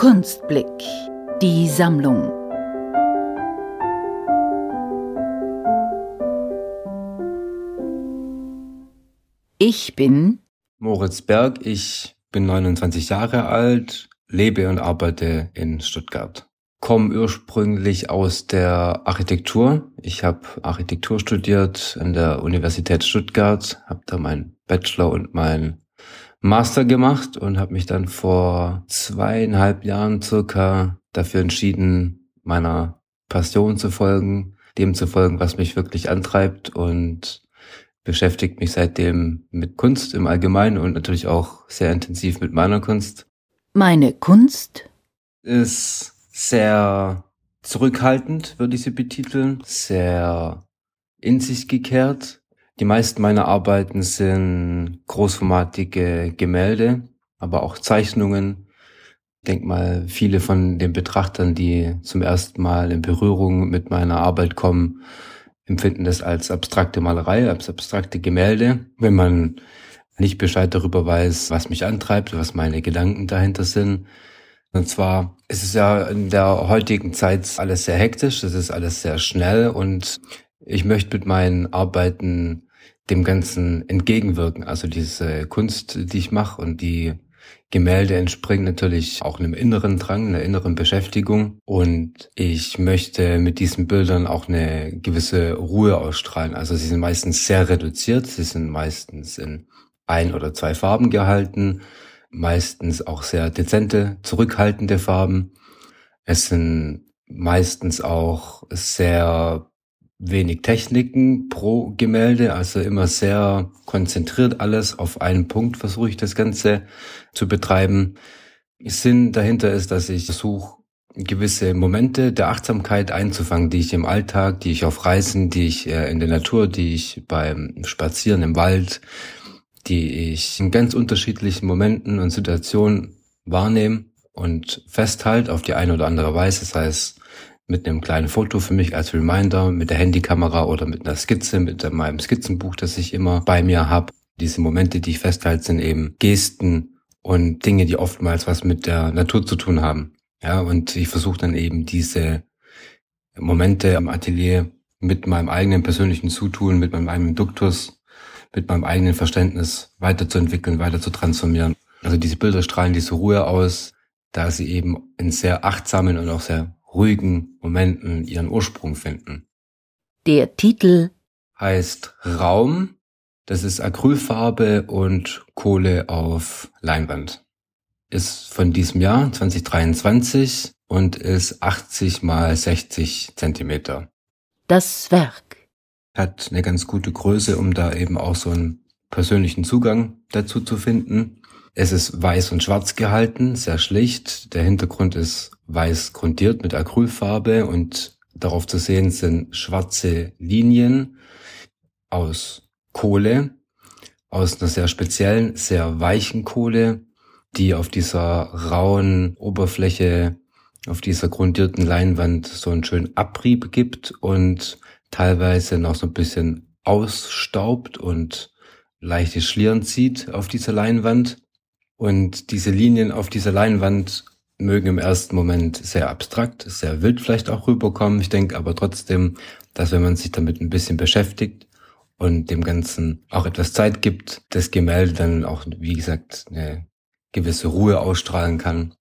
Kunstblick. Die Sammlung. Ich bin Moritz Berg. Ich bin 29 Jahre alt, lebe und arbeite in Stuttgart. Komme ursprünglich aus der Architektur. Ich habe Architektur studiert an der Universität Stuttgart, habe da meinen Bachelor und meinen Master gemacht und habe mich dann vor zweieinhalb Jahren circa dafür entschieden, meiner Passion zu folgen, dem zu folgen, was mich wirklich antreibt und beschäftigt mich seitdem mit Kunst im Allgemeinen und natürlich auch sehr intensiv mit meiner Kunst. Meine Kunst ist sehr zurückhaltend, würde ich sie betiteln, sehr in sich gekehrt, die meisten meiner Arbeiten sind großformatige Gemälde, aber auch Zeichnungen. Ich denke mal, viele von den Betrachtern, die zum ersten Mal in Berührung mit meiner Arbeit kommen, empfinden das als abstrakte Malerei, als abstrakte Gemälde. Wenn man nicht Bescheid darüber weiß, was mich antreibt, was meine Gedanken dahinter sind. Und zwar ist es ja in der heutigen Zeit alles sehr hektisch, es ist alles sehr schnell und ich möchte mit meinen Arbeiten dem Ganzen entgegenwirken. Also diese Kunst, die ich mache und die Gemälde entspringen natürlich auch einem inneren Drang, einer inneren Beschäftigung. Und ich möchte mit diesen Bildern auch eine gewisse Ruhe ausstrahlen. Also sie sind meistens sehr reduziert. Sie sind meistens in ein oder zwei Farben gehalten. Meistens auch sehr dezente, zurückhaltende Farben. Es sind meistens auch sehr wenig Techniken pro Gemälde, also immer sehr konzentriert alles auf einen Punkt versuche ich das Ganze zu betreiben. Sinn dahinter ist, dass ich versuche, gewisse Momente der Achtsamkeit einzufangen, die ich im Alltag, die ich auf Reisen, die ich äh, in der Natur, die ich beim Spazieren im Wald, die ich in ganz unterschiedlichen Momenten und Situationen wahrnehme und festhalte auf die eine oder andere Weise. Das heißt, mit einem kleinen Foto für mich als Reminder, mit der Handykamera oder mit einer Skizze, mit meinem Skizzenbuch, das ich immer bei mir habe. Diese Momente, die ich festhalte, sind eben Gesten und Dinge, die oftmals was mit der Natur zu tun haben. Ja, und ich versuche dann eben diese Momente im Atelier mit meinem eigenen persönlichen Zutun, mit meinem eigenen Duktus, mit meinem eigenen Verständnis weiterzuentwickeln, weiter zu transformieren. Also diese Bilder strahlen diese Ruhe aus, da sie eben in sehr achtsamen und auch sehr ruhigen Momenten ihren Ursprung finden. Der Titel heißt Raum. Das ist Acrylfarbe und Kohle auf Leinwand. Ist von diesem Jahr 2023 und ist 80 mal 60 Zentimeter. Das Werk hat eine ganz gute Größe, um da eben auch so einen persönlichen Zugang dazu zu finden. Es ist weiß und schwarz gehalten, sehr schlicht. Der Hintergrund ist weiß grundiert mit Acrylfarbe und darauf zu sehen sind schwarze Linien aus Kohle, aus einer sehr speziellen, sehr weichen Kohle, die auf dieser rauen Oberfläche, auf dieser grundierten Leinwand so einen schönen Abrieb gibt und teilweise noch so ein bisschen ausstaubt und leichte Schlieren zieht auf dieser Leinwand. Und diese Linien auf dieser Leinwand mögen im ersten Moment sehr abstrakt, sehr wild vielleicht auch rüberkommen. Ich denke aber trotzdem, dass wenn man sich damit ein bisschen beschäftigt und dem Ganzen auch etwas Zeit gibt, das Gemälde dann auch, wie gesagt, eine gewisse Ruhe ausstrahlen kann.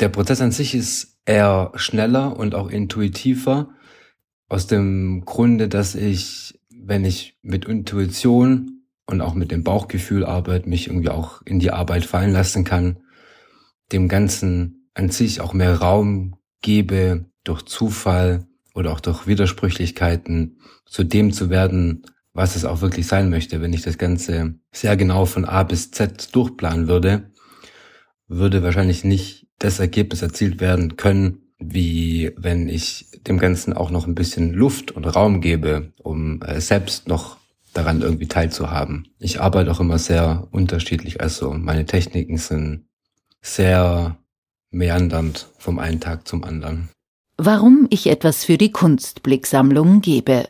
Der Prozess an sich ist eher schneller und auch intuitiver, aus dem Grunde, dass ich, wenn ich mit Intuition und auch mit dem Bauchgefühl arbeite, mich irgendwie auch in die Arbeit fallen lassen kann, dem Ganzen an sich auch mehr Raum gebe, durch Zufall oder auch durch Widersprüchlichkeiten zu dem zu werden, was es auch wirklich sein möchte. Wenn ich das Ganze sehr genau von A bis Z durchplanen würde, würde wahrscheinlich nicht das Ergebnis erzielt werden können, wie wenn ich dem Ganzen auch noch ein bisschen Luft und Raum gebe, um äh, selbst noch daran irgendwie teilzuhaben. Ich arbeite auch immer sehr unterschiedlich, also meine Techniken sind sehr meandernd vom einen Tag zum anderen. Warum ich etwas für die Kunstblicksammlung gebe.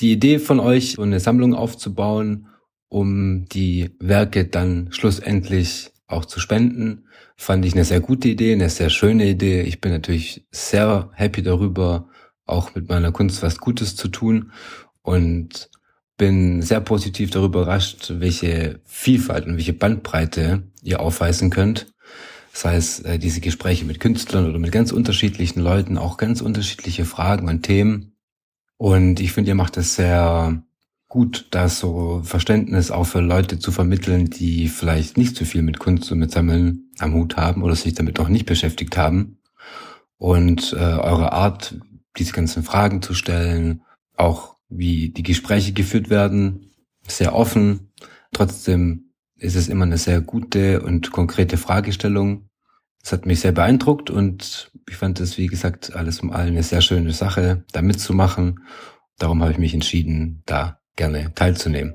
Die Idee von euch, eine Sammlung aufzubauen, um die Werke dann schlussendlich auch zu spenden. Fand ich eine sehr gute Idee, eine sehr schöne Idee. Ich bin natürlich sehr happy darüber, auch mit meiner Kunst was Gutes zu tun und bin sehr positiv darüber überrascht, welche Vielfalt und welche Bandbreite ihr aufweisen könnt. Sei es äh, diese Gespräche mit Künstlern oder mit ganz unterschiedlichen Leuten, auch ganz unterschiedliche Fragen und Themen. Und ich finde, ihr macht es sehr gut, da so Verständnis auch für Leute zu vermitteln, die vielleicht nicht so viel mit Kunst und mit Sammeln am Hut haben oder sich damit noch nicht beschäftigt haben. Und äh, eure Art, diese ganzen Fragen zu stellen, auch wie die Gespräche geführt werden, sehr offen. Trotzdem ist es immer eine sehr gute und konkrete Fragestellung. Es hat mich sehr beeindruckt und ich fand es, wie gesagt, alles um all eine sehr schöne Sache, da mitzumachen. Darum habe ich mich entschieden, da gerne teilzunehmen.